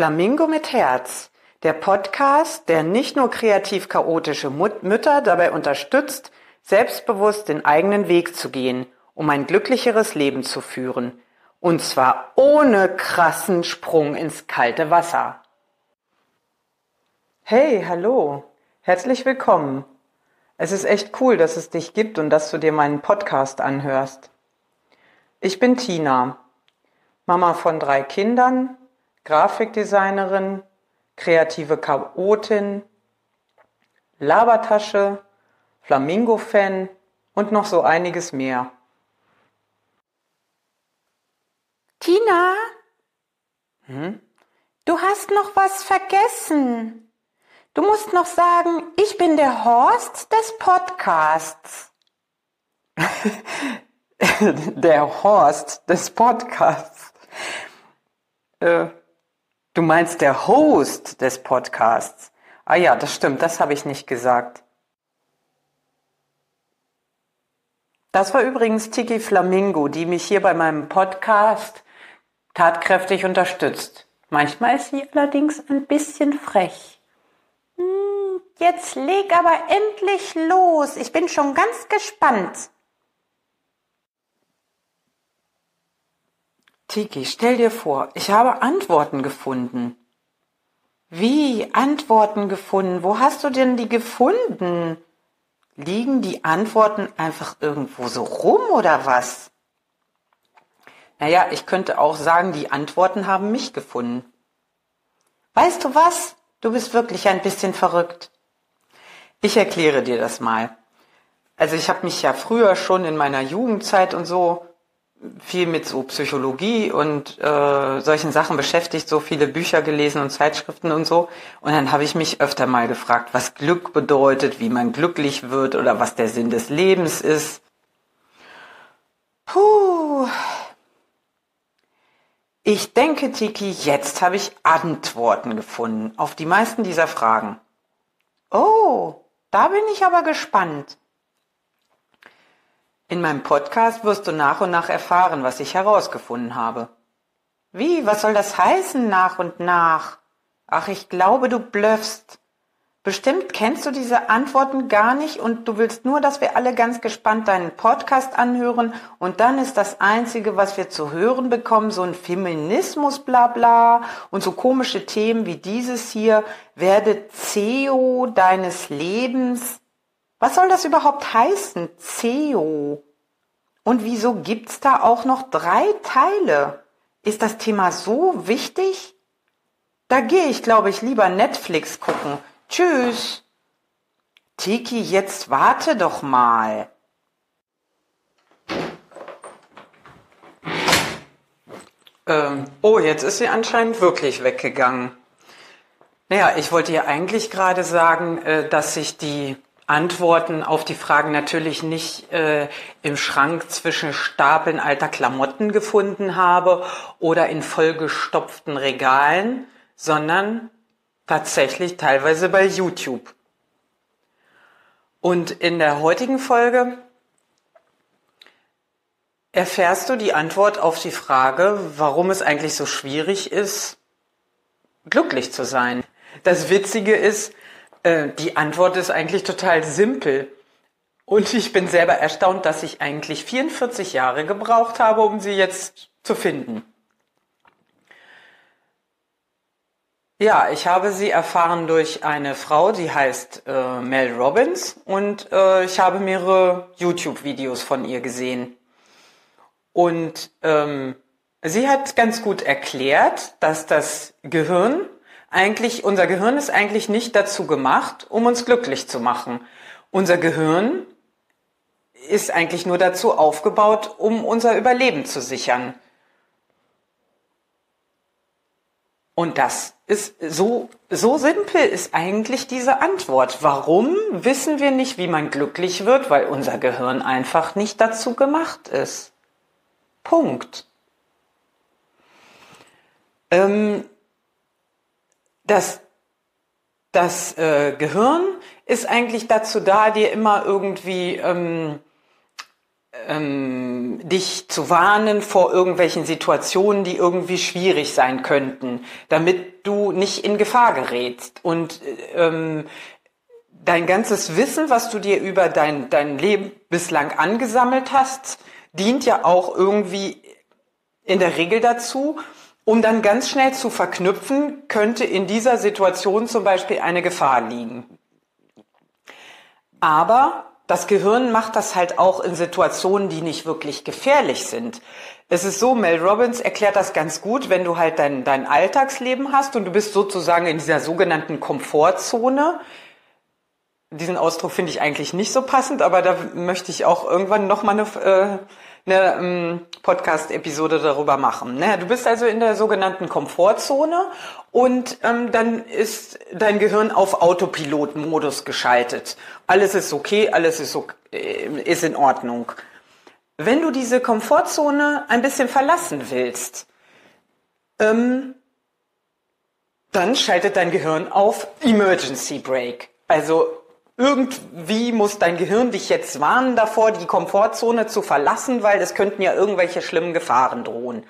Flamingo mit Herz, der Podcast, der nicht nur kreativ chaotische Mut Mütter dabei unterstützt, selbstbewusst den eigenen Weg zu gehen, um ein glücklicheres Leben zu führen. Und zwar ohne krassen Sprung ins kalte Wasser. Hey, hallo. Herzlich willkommen. Es ist echt cool, dass es dich gibt und dass du dir meinen Podcast anhörst. Ich bin Tina, Mama von drei Kindern, Grafikdesignerin, kreative Chaotin, Labertasche, Flamingo-Fan und noch so einiges mehr. Tina? Hm? Du hast noch was vergessen. Du musst noch sagen, ich bin der Horst des Podcasts. der Horst des Podcasts. Äh, Du meinst der Host des Podcasts. Ah ja, das stimmt, das habe ich nicht gesagt. Das war übrigens Tiki Flamingo, die mich hier bei meinem Podcast tatkräftig unterstützt. Manchmal ist sie allerdings ein bisschen frech. Hm, jetzt leg aber endlich los. Ich bin schon ganz gespannt. Tiki, stell dir vor, ich habe Antworten gefunden. Wie Antworten gefunden? Wo hast du denn die gefunden? Liegen die Antworten einfach irgendwo so rum oder was? Naja, ich könnte auch sagen, die Antworten haben mich gefunden. Weißt du was? Du bist wirklich ein bisschen verrückt. Ich erkläre dir das mal. Also ich habe mich ja früher schon in meiner Jugendzeit und so viel mit so Psychologie und äh, solchen Sachen beschäftigt, so viele Bücher gelesen und Zeitschriften und so. Und dann habe ich mich öfter mal gefragt, was Glück bedeutet, wie man glücklich wird oder was der Sinn des Lebens ist. Puh. Ich denke, Tiki, jetzt habe ich Antworten gefunden auf die meisten dieser Fragen. Oh, da bin ich aber gespannt. In meinem Podcast wirst du nach und nach erfahren, was ich herausgefunden habe. Wie, was soll das heißen nach und nach? Ach, ich glaube, du blöffst. Bestimmt kennst du diese Antworten gar nicht und du willst nur, dass wir alle ganz gespannt deinen Podcast anhören und dann ist das Einzige, was wir zu hören bekommen, so ein Feminismus bla bla und so komische Themen wie dieses hier, werde CEO deines Lebens, was soll das überhaupt heißen? CEO. Und wieso gibt's da auch noch drei Teile? Ist das Thema so wichtig? Da gehe ich, glaube ich, lieber Netflix gucken. Tschüss. Tiki, jetzt warte doch mal. Ähm, oh, jetzt ist sie anscheinend wirklich weggegangen. Naja, ich wollte ja eigentlich gerade sagen, äh, dass sich die Antworten auf die Fragen natürlich nicht äh, im Schrank zwischen Stapeln alter Klamotten gefunden habe oder in vollgestopften Regalen, sondern tatsächlich teilweise bei YouTube. Und in der heutigen Folge erfährst du die Antwort auf die Frage, warum es eigentlich so schwierig ist, glücklich zu sein. Das Witzige ist, äh, die Antwort ist eigentlich total simpel. Und ich bin selber erstaunt, dass ich eigentlich 44 Jahre gebraucht habe, um sie jetzt zu finden. Ja, ich habe sie erfahren durch eine Frau, die heißt äh, Mel Robbins und äh, ich habe mehrere YouTube-Videos von ihr gesehen. Und ähm, sie hat ganz gut erklärt, dass das Gehirn eigentlich, unser Gehirn ist eigentlich nicht dazu gemacht, um uns glücklich zu machen. Unser Gehirn ist eigentlich nur dazu aufgebaut, um unser Überleben zu sichern. Und das ist so, so simpel ist eigentlich diese Antwort. Warum wissen wir nicht, wie man glücklich wird? Weil unser Gehirn einfach nicht dazu gemacht ist. Punkt. Ähm, das, das äh, Gehirn ist eigentlich dazu da, dir immer irgendwie ähm, ähm, dich zu warnen vor irgendwelchen Situationen, die irgendwie schwierig sein könnten, damit du nicht in Gefahr gerätst. Und ähm, dein ganzes Wissen, was du dir über dein, dein Leben bislang angesammelt hast, dient ja auch irgendwie in der Regel dazu, um dann ganz schnell zu verknüpfen, könnte in dieser Situation zum Beispiel eine Gefahr liegen. Aber das Gehirn macht das halt auch in Situationen, die nicht wirklich gefährlich sind. Es ist so, Mel Robbins erklärt das ganz gut, wenn du halt dein, dein Alltagsleben hast und du bist sozusagen in dieser sogenannten Komfortzone. Diesen Ausdruck finde ich eigentlich nicht so passend, aber da möchte ich auch irgendwann nochmal eine, äh, eine ähm, Podcast-Episode darüber machen. Ne? Du bist also in der sogenannten Komfortzone und ähm, dann ist dein Gehirn auf Autopilot-Modus geschaltet. Alles ist okay, alles ist, okay, äh, ist in Ordnung. Wenn du diese Komfortzone ein bisschen verlassen willst, ähm, dann schaltet dein Gehirn auf Emergency Brake. Also irgendwie muss dein Gehirn dich jetzt warnen davor, die Komfortzone zu verlassen, weil es könnten ja irgendwelche schlimmen Gefahren drohen.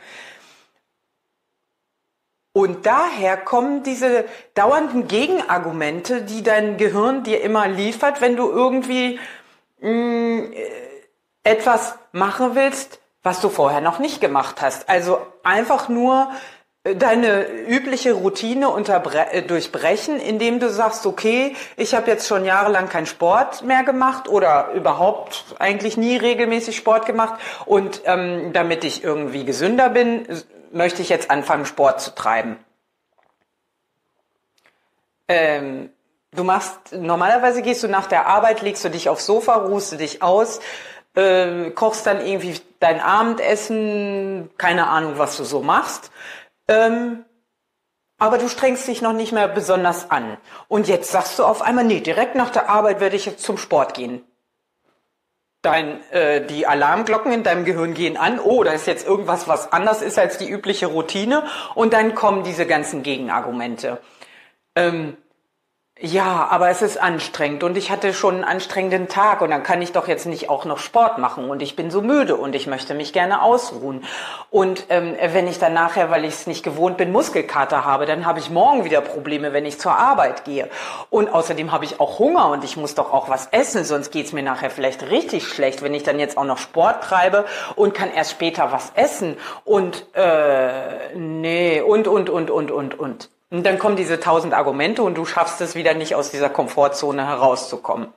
Und daher kommen diese dauernden Gegenargumente, die dein Gehirn dir immer liefert, wenn du irgendwie mh, mm, etwas machen willst, was du vorher noch nicht gemacht hast. Also einfach nur äh, deine übliche Routine äh, durchbrechen, indem du sagst, okay, ich habe jetzt schon jahrelang keinen Sport mehr gemacht oder überhaupt eigentlich nie regelmäßig Sport gemacht und ähm, damit ich irgendwie gesünder bin, möchte ich jetzt anfangen, Sport zu treiben. Ähm, du machst, normalerweise gehst du nach der Arbeit, legst du dich aufs Sofa, ruhst du dich aus, äh, kochst dann irgendwie dein Abendessen, keine Ahnung, was du so machst. Ähm, aber du strengst dich noch nicht mehr besonders an. Und jetzt sagst du auf einmal, nee, direkt nach der Arbeit werde ich jetzt zum Sport gehen dein, äh, die Alarmglocken in deinem Gehirn gehen an, oh, da ist jetzt irgendwas, was anders ist als die übliche Routine und dann kommen diese ganzen Gegenargumente. Ähm, ja, aber es ist anstrengend und ich hatte schon einen anstrengenden Tag und dann kann ich doch jetzt nicht auch noch Sport machen und ich bin so müde und ich möchte mich gerne ausruhen. Und ähm, wenn ich dann nachher, weil ich es nicht gewohnt bin, Muskelkater habe, dann habe ich morgen wieder Probleme, wenn ich zur Arbeit gehe. Und außerdem habe ich auch Hunger und ich muss doch auch was essen, sonst geht's mir nachher vielleicht richtig schlecht, wenn ich dann jetzt auch noch Sport treibe und kann erst später was essen. Und äh, nee, und, und, und, und, und, und. Und dann kommen diese tausend Argumente und du schaffst es wieder nicht aus dieser Komfortzone herauszukommen.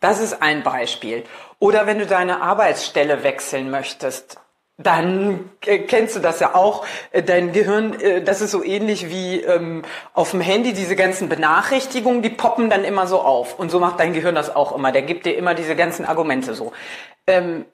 Das ist ein Beispiel. Oder wenn du deine Arbeitsstelle wechseln möchtest, dann kennst du das ja auch. Äh, dein Gehirn, äh, das ist so ähnlich wie ähm, auf dem Handy diese ganzen Benachrichtigungen, die poppen dann immer so auf. Und so macht dein Gehirn das auch immer. Der gibt dir immer diese ganzen Argumente so. Ähm,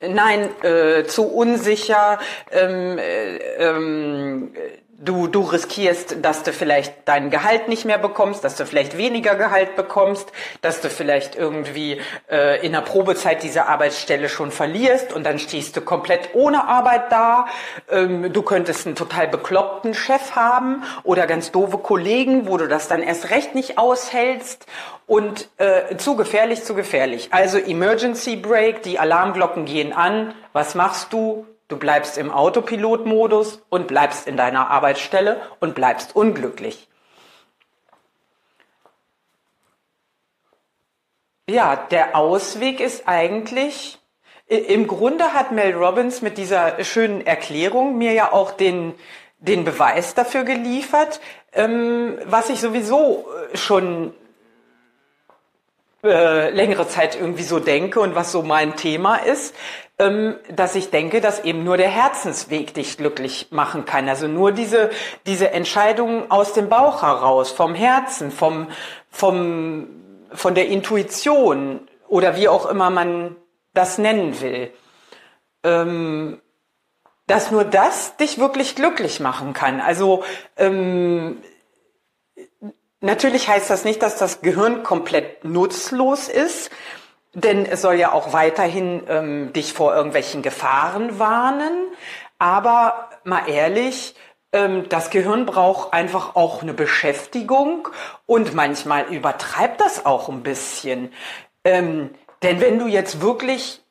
nein, äh, zu unsicher. Ähm, äh, ähm, du, du riskierst, dass du vielleicht dein Gehalt nicht mehr bekommst, dass du vielleicht weniger Gehalt bekommst, dass du vielleicht irgendwie äh, in der Probezeit diese Arbeitsstelle schon verlierst und dann stehst du komplett ohne Arbeit da. Ähm, du könntest einen total bekloppten Chef haben oder ganz doofe Kollegen, wo du das dann erst recht nicht aushältst und äh, zu gefährlich, zu gefährlich. Also Emergency Break, die Alarmglocken gehen an. Was machst du? Du bleibst im Autopilotmodus und bleibst in deiner Arbeitsstelle und bleibst unglücklich. Ja, der Ausweg ist eigentlich, im Grunde hat Mel Robbins mit dieser schönen Erklärung mir ja auch den, den Beweis dafür geliefert, ähm, was ich sowieso schon äh, längere Zeit irgendwie so denke und was so mein Thema ist, ähm, dass ich denke, dass eben nur der Herzensweg dich glücklich machen kann. Also nur diese, diese Entscheidung aus dem Bauch heraus, vom Herzen, vom, vom, von der Intuition oder wie auch immer man das nennen will. Ähm, dass nur das dich wirklich glücklich machen kann. Also ähm, natürlich heißt das nicht, dass das Gehirn komplett nutzlos ist, denn es soll ja auch weiterhin ähm, dich vor irgendwelchen Gefahren warnen. Aber mal ehrlich, ähm, das Gehirn braucht einfach auch eine Beschäftigung und manchmal übertreibt das auch ein bisschen. Ähm, denn wenn du jetzt wirklich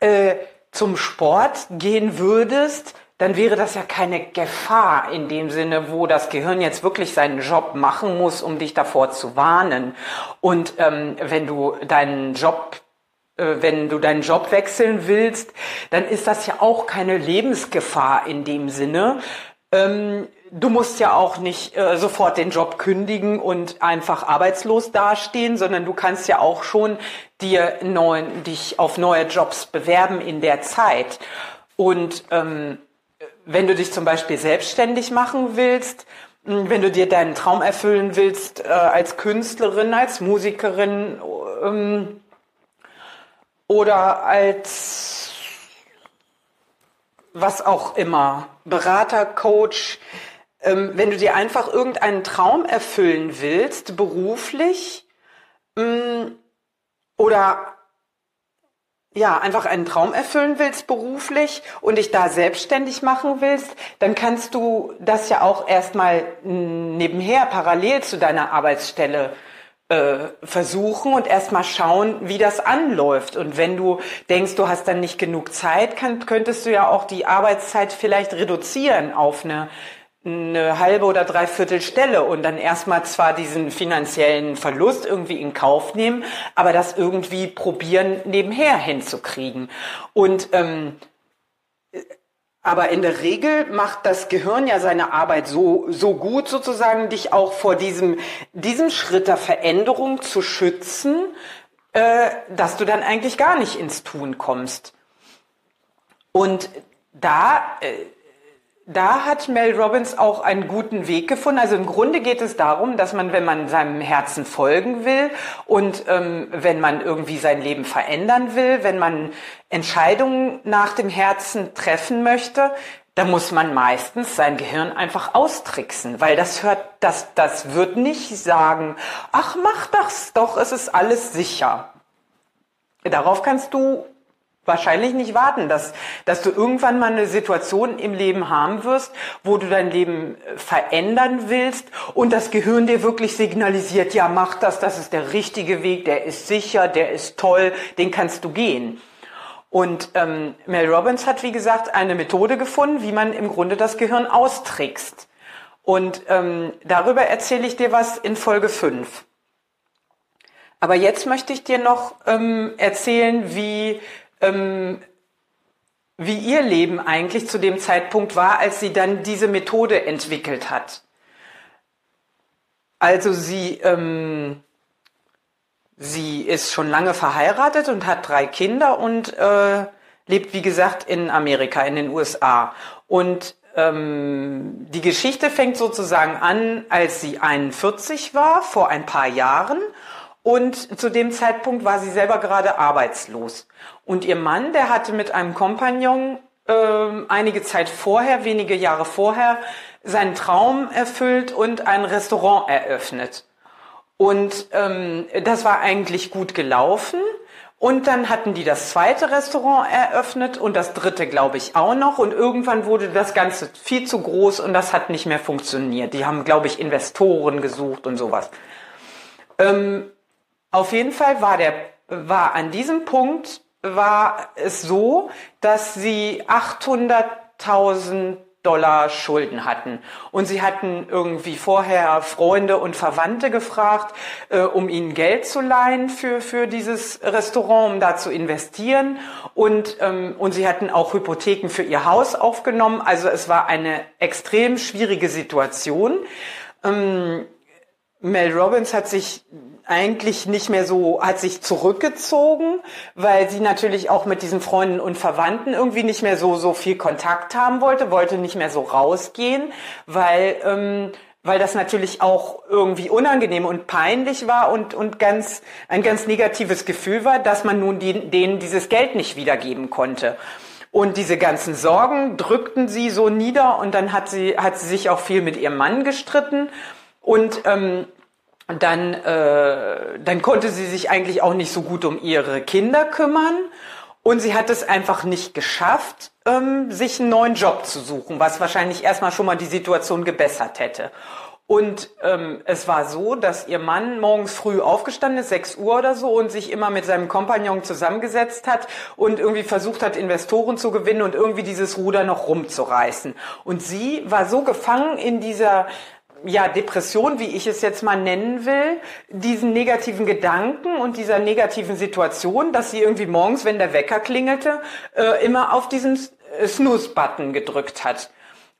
äh, zum Sport gehen würdest, dann wäre das ja keine Gefahr in dem Sinne, wo das Gehirn jetzt wirklich seinen Job machen muss, um dich davor zu warnen. Und ähm, wenn du deinen Job äh, wenn du deinen Job wechseln willst, dann ist das ja auch keine Lebensgefahr in dem Sinne. Ähm, du musst ja auch nicht äh, sofort den Job kündigen und einfach arbeitslos dastehen, sondern du kannst ja auch schon dir neuen, dich auf neue Jobs bewerben in der Zeit. Und ähm, wenn du dich zum Beispiel selbstständig machen willst, wenn du dir deinen Traum erfüllen willst äh, als Künstlerin, als Musikerin ähm, oder als was auch immer, Berater, Coach, ähm, wenn du dir einfach irgendeinen Traum erfüllen willst, beruflich ähm, oder ja, einfach einen Traum erfüllen willst beruflich und dich da selbstständig machen willst, dann kannst du das ja auch erstmal nebenher parallel zu deiner Arbeitsstelle äh, versuchen und erstmal schauen, wie das anläuft. Und wenn du denkst, du hast dann nicht genug Zeit, kann, könntest du ja auch die Arbeitszeit vielleicht reduzieren auf eine eine halbe oder dreiviertel Stelle und dann erstmal zwar diesen finanziellen Verlust irgendwie in Kauf nehmen, aber das irgendwie probieren nebenher hinzukriegen. Und ähm, aber in der Regel macht das Gehirn ja seine Arbeit so, so gut sozusagen, dich auch vor diesem, diesem Schritt der Veränderung zu schützen, äh, dass du dann eigentlich gar nicht ins Tun kommst. Und da, äh, da hat Mel Robbins auch einen guten Weg gefunden. Also im Grunde geht es darum, dass man, wenn man seinem Herzen folgen will und ähm, wenn man irgendwie sein Leben verändern will, wenn man Entscheidungen nach dem Herzen treffen möchte, dann muss man meistens sein Gehirn einfach austricksen, weil das hört, das, das wird nicht sagen, ach, mach das doch, es ist alles sicher. Darauf kannst du wahrscheinlich nicht warten, dass, dass du irgendwann mal eine Situation im Leben haben wirst, wo du dein Leben äh, verändern willst und das Gehirn dir wirklich signalisiert, ja, mach das, das ist der richtige Weg, der ist sicher, der ist toll, den kannst du gehen. Und ähm, Mel Robbins hat, wie gesagt, eine Methode gefunden, wie man im Grunde das Gehirn austrickst. Und ähm, darüber erzähle ich dir was in Folge 5. Aber jetzt möchte ich dir noch ähm, erzählen, wie ähm, wie ihr Leben eigentlich zu dem Zeitpunkt war, als sie dann diese Methode entwickelt hat. Also sie, ähm, sie ist schon lange verheiratet und hat drei Kinder und äh, lebt, wie gesagt, in Amerika, in den USA. Und ähm, die Geschichte fängt sozusagen an, als sie 41 war, vor ein paar Jahren. Und zu dem Zeitpunkt war sie selber gerade arbeitslos. Und ihr Mann, der hatte mit einem Kompagnon äh, einige Zeit vorher, wenige Jahre vorher, seinen Traum erfüllt und ein Restaurant eröffnet. Und ähm, das war eigentlich gut gelaufen. Und dann hatten die das zweite Restaurant eröffnet und das dritte, glaube ich, auch noch. Und irgendwann wurde das Ganze viel zu groß und das hat nicht mehr funktioniert. Die haben, glaube ich, Investoren gesucht und sowas. Ähm, auf jeden Fall war der, war an diesem Punkt war es so, dass sie 800.000 Dollar Schulden hatten. Und sie hatten irgendwie vorher Freunde und Verwandte gefragt, äh, um ihnen Geld zu leihen für, für dieses Restaurant, um da zu investieren. Und, ähm, und sie hatten auch Hypotheken für ihr Haus aufgenommen. Also es war eine extrem schwierige Situation. Ähm, Mel Robbins hat sich eigentlich nicht mehr so, hat sich zurückgezogen, weil sie natürlich auch mit diesen Freunden und Verwandten irgendwie nicht mehr so, so viel Kontakt haben wollte, wollte nicht mehr so rausgehen, weil, ähm, weil das natürlich auch irgendwie unangenehm und peinlich war und, und ganz, ein ganz negatives Gefühl war, dass man nun die, denen dieses Geld nicht wiedergeben konnte. Und diese ganzen Sorgen drückten sie so nieder und dann hat sie, hat sie sich auch viel mit ihrem Mann gestritten und ähm, dann, äh, dann konnte sie sich eigentlich auch nicht so gut um ihre Kinder kümmern. Und sie hat es einfach nicht geschafft, ähm, sich einen neuen Job zu suchen, was wahrscheinlich erstmal schon mal die Situation gebessert hätte. Und ähm, es war so, dass ihr Mann morgens früh aufgestanden ist, 6 Uhr oder so, und sich immer mit seinem Kompagnon zusammengesetzt hat und irgendwie versucht hat, Investoren zu gewinnen und irgendwie dieses Ruder noch rumzureißen. Und sie war so gefangen in dieser ja, Depression, wie ich es jetzt mal nennen will, diesen negativen Gedanken und dieser negativen Situation, dass sie irgendwie morgens, wenn der Wecker klingelte, äh, immer auf diesen Snooze-Button gedrückt hat.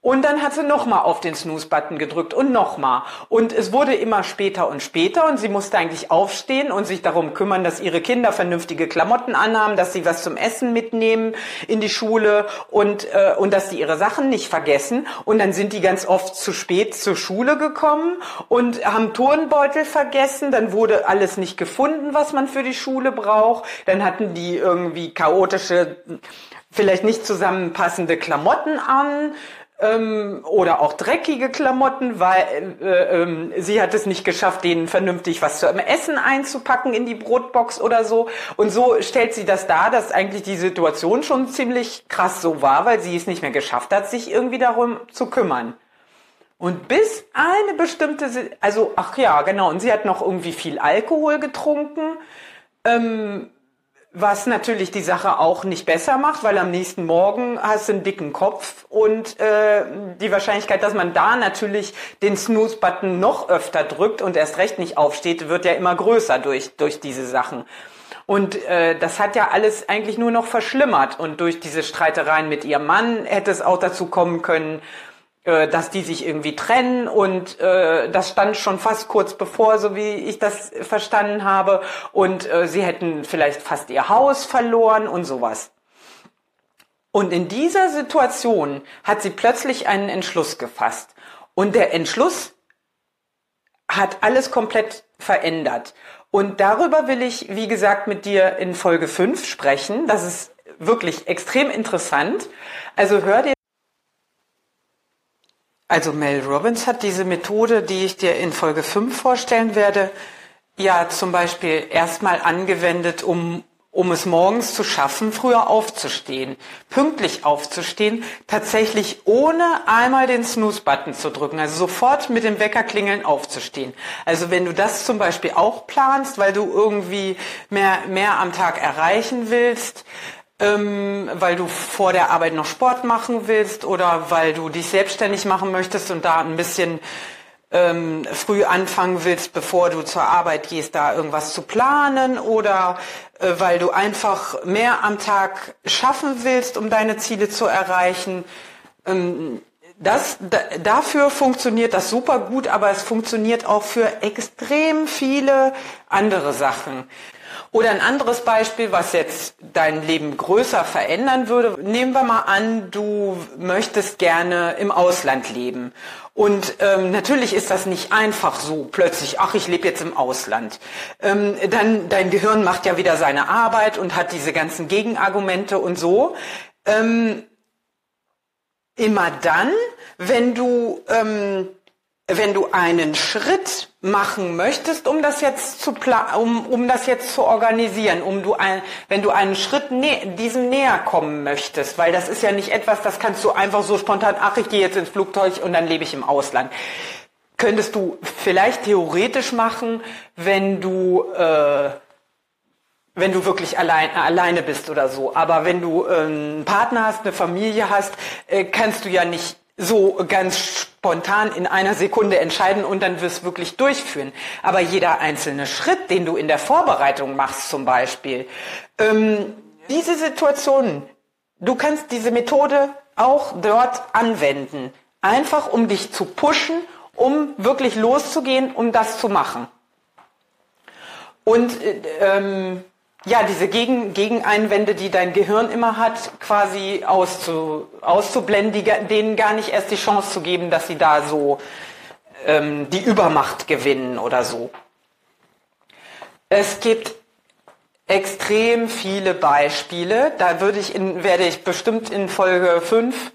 Und dann hat sie nochmal auf den Snooze-Button gedrückt und nochmal. Und es wurde immer später und später und sie musste eigentlich aufstehen und sich darum kümmern, dass ihre Kinder vernünftige Klamotten anhaben, dass sie was zum Essen mitnehmen in die Schule und, äh, und dass sie ihre Sachen nicht vergessen. Und dann sind die ganz oft zu spät zur Schule gekommen und haben Turnbeutel vergessen. Dann wurde alles nicht gefunden, was man für die Schule braucht. Dann hatten die irgendwie chaotische vielleicht nicht zusammenpassende Klamotten an ähm, oder auch dreckige Klamotten, weil äh, äh, sie hat es nicht geschafft, denen vernünftig was zum Essen einzupacken in die Brotbox oder so. Und so stellt sie das dar, dass eigentlich die Situation schon ziemlich krass so war, weil sie es nicht mehr geschafft hat, sich irgendwie darum zu kümmern. Und bis eine bestimmte, also ach ja, genau, und sie hat noch irgendwie viel Alkohol getrunken. Ähm, was natürlich die Sache auch nicht besser macht, weil am nächsten Morgen hast du einen dicken Kopf und äh, die Wahrscheinlichkeit, dass man da natürlich den Snooze-Button noch öfter drückt und erst recht nicht aufsteht, wird ja immer größer durch, durch diese Sachen. Und äh, das hat ja alles eigentlich nur noch verschlimmert. Und durch diese Streitereien mit ihrem Mann hätte es auch dazu kommen können, äh, dass die sich irgendwie trennen und äh, das stand schon fast kurz bevor, so wie ich das verstanden habe. Und äh, sie hätten vielleicht fast ihr Haus verloren und sowas. Und in dieser Situation hat sie plötzlich einen Entschluss gefasst. Und der Entschluss hat alles komplett verändert. Und darüber will ich, wie gesagt, mit dir in Folge 5 sprechen. Das ist wirklich extrem interessant. Also hör dir also Mel Robbins hat diese Methode, die ich dir in Folge 5 vorstellen werde, ja zum Beispiel erstmal angewendet, um, um es morgens zu schaffen, früher aufzustehen, pünktlich aufzustehen, tatsächlich ohne einmal den Snooze-Button zu drücken, also sofort mit dem Wecker klingeln aufzustehen. Also wenn du das zum Beispiel auch planst, weil du irgendwie mehr, mehr am Tag erreichen willst, ähm, weil du vor der Arbeit noch Sport machen willst oder weil du dich selbstständig machen möchtest und da ein bisschen ähm, früh anfangen willst, bevor du zur Arbeit gehst, da irgendwas zu planen oder äh, weil du einfach mehr am Tag schaffen willst, um deine Ziele zu erreichen. Ähm, das, da, dafür funktioniert das super gut, aber es funktioniert auch für extrem viele andere Sachen. Oder ein anderes Beispiel, was jetzt dein Leben größer verändern würde. Nehmen wir mal an, du möchtest gerne im Ausland leben. Und ähm, natürlich ist das nicht einfach so plötzlich, ach, ich lebe jetzt im Ausland. Ähm, dann dein Gehirn macht ja wieder seine Arbeit und hat diese ganzen Gegenargumente und so. Ähm, immer dann, wenn du ähm, wenn du einen Schritt machen möchtest, um das jetzt zu um, um das jetzt zu organisieren, um du ein, wenn du einen Schritt nä diesem näher kommen möchtest, weil das ist ja nicht etwas, das kannst du einfach so spontan, ach, ich gehe jetzt ins Flugzeug und dann lebe ich im Ausland. Könntest du vielleicht theoretisch machen, wenn du äh, wenn du wirklich allein, alleine bist oder so. Aber wenn du äh, einen Partner hast, eine Familie hast, äh, kannst du ja nicht so ganz spontan in einer Sekunde entscheiden und dann wirst wirklich durchführen. Aber jeder einzelne Schritt, den du in der Vorbereitung machst zum Beispiel, ähm, diese Situationen, du kannst diese Methode auch dort anwenden. Einfach um dich zu pushen, um wirklich loszugehen, um das zu machen. Und äh, ähm, ja, diese Gegen Gegeneinwände, die dein Gehirn immer hat, quasi auszu auszublenden, denen gar nicht erst die Chance zu geben, dass sie da so ähm, die Übermacht gewinnen oder so. Es gibt extrem viele Beispiele. Da würde ich in, werde ich bestimmt in Folge 5,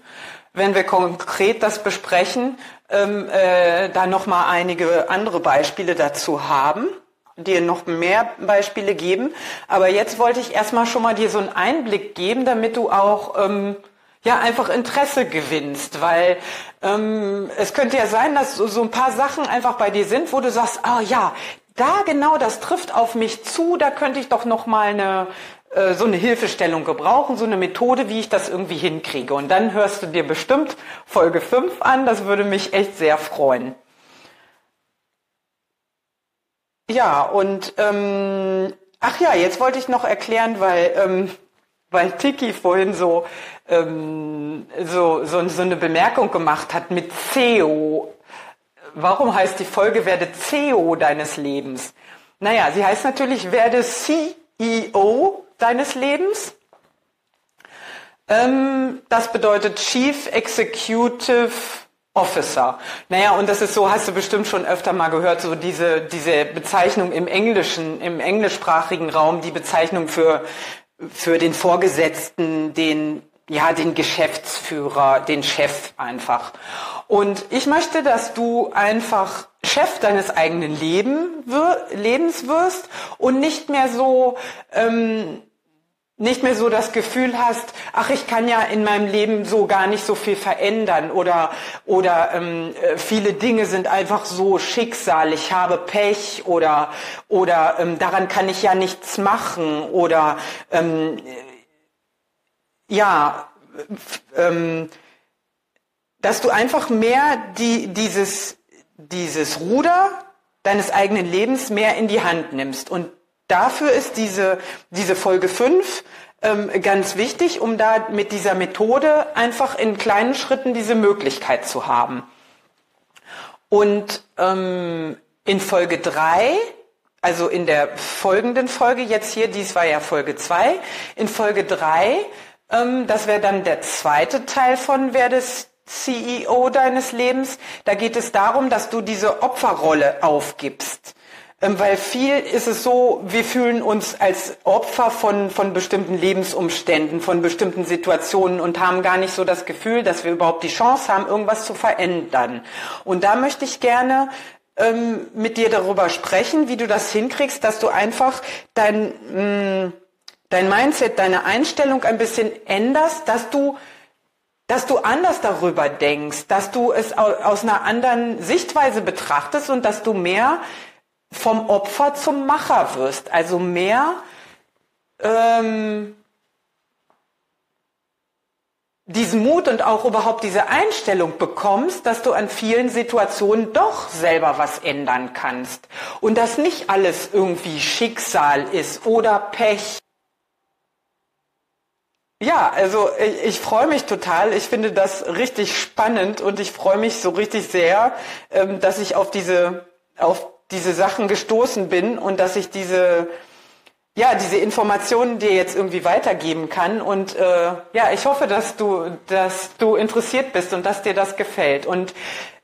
wenn wir konkret das besprechen, ähm, äh, da nochmal einige andere Beispiele dazu haben dir noch mehr Beispiele geben. Aber jetzt wollte ich erstmal schon mal dir so einen Einblick geben, damit du auch ähm, ja einfach Interesse gewinnst, weil ähm, es könnte ja sein, dass so, so ein paar Sachen einfach bei dir sind, wo du sagst, ah ja, da genau, das trifft auf mich zu, da könnte ich doch noch mal eine äh, so eine Hilfestellung gebrauchen, so eine Methode, wie ich das irgendwie hinkriege. Und dann hörst du dir bestimmt Folge 5 an, das würde mich echt sehr freuen. Ja, und ähm, ach ja, jetzt wollte ich noch erklären, weil ähm, weil Tiki vorhin so, ähm, so, so, so eine Bemerkung gemacht hat mit CEO. Warum heißt die Folge Werde CEO deines Lebens? Naja, sie heißt natürlich Werde CEO deines Lebens. Ähm, das bedeutet Chief Executive Officer. Naja, und das ist so, hast du bestimmt schon öfter mal gehört, so diese, diese Bezeichnung im Englischen, im englischsprachigen Raum, die Bezeichnung für, für den Vorgesetzten, den, ja, den Geschäftsführer, den Chef einfach. Und ich möchte, dass du einfach Chef deines eigenen Leben, Lebens wirst und nicht mehr so, ähm, nicht mehr so das Gefühl hast, ach, ich kann ja in meinem Leben so gar nicht so viel verändern oder, oder ähm, äh, viele Dinge sind einfach so Schicksal, ich habe Pech oder, oder ähm, daran kann ich ja nichts machen oder ähm, ja, ähm, dass du einfach mehr die, dieses, dieses Ruder deines eigenen Lebens mehr in die Hand nimmst. Und dafür ist diese, diese Folge 5 ähm, ganz wichtig, um da mit dieser Methode einfach in kleinen Schritten diese Möglichkeit zu haben. Und ähm, in Folge 3, also in der folgenden Folge jetzt hier, dies war ja Folge 2, in Folge 3, ähm, das wäre dann der zweite Teil von Wer das CEO deines Lebens, da geht es darum, dass du diese Opferrolle aufgibst. Ähm, weil viel ist es so, wir fühlen uns als Opfer von, von bestimmten Lebensumständen, von bestimmten Situationen und haben gar nicht so das Gefühl, dass wir überhaupt die Chance haben, irgendwas zu verändern. Und da möchte ich gerne ähm, mit dir darüber sprechen, wie du das hinkriegst, dass du einfach dein, mh, mm, dein Mindset, deine Einstellung ein bisschen änderst, dass du dass du anders darüber denkst, dass du es aus einer anderen Sichtweise betrachtest und dass du mehr vom Opfer zum Macher wirst. Also mehr ähm, diesen Mut und auch überhaupt diese Einstellung bekommst, dass du an vielen Situationen doch selber was ändern kannst und dass nicht alles irgendwie Schicksal ist oder Pech. Ja, also ich, ich freue mich total. Ich finde das richtig spannend und ich freue mich so richtig sehr, ähm, dass ich auf diese auf diese Sachen gestoßen bin und dass ich diese ja diese Informationen dir jetzt irgendwie weitergeben kann. Und äh, ja ich hoffe dass du dass du interessiert bist und dass dir das gefällt. Und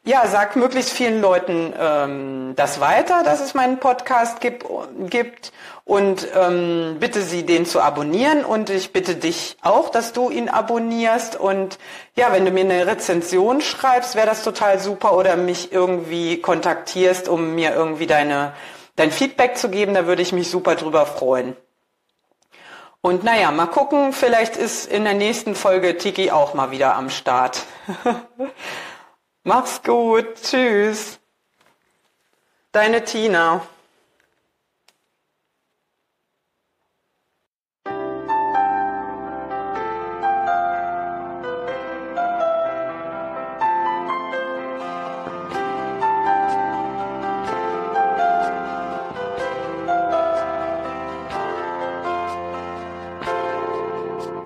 ja, sag möglichst vielen Leuten ähm, das weiter, dass es meinen Podcast gibt, gibt und ähm, bitte sie, den zu abonnieren und ich bitte dich auch, dass du ihn abonnierst und ja, wenn du mir eine Rezension schreibst, wäre das total super oder mich irgendwie kontaktierst, um mir irgendwie deine, dein Feedback zu geben, da würde ich mich super drüber freuen. Und naja, mal gucken, vielleicht ist in der nächsten Folge Tiki auch mal wieder am Start. Mach's gut. Tschüss. Deine Tina.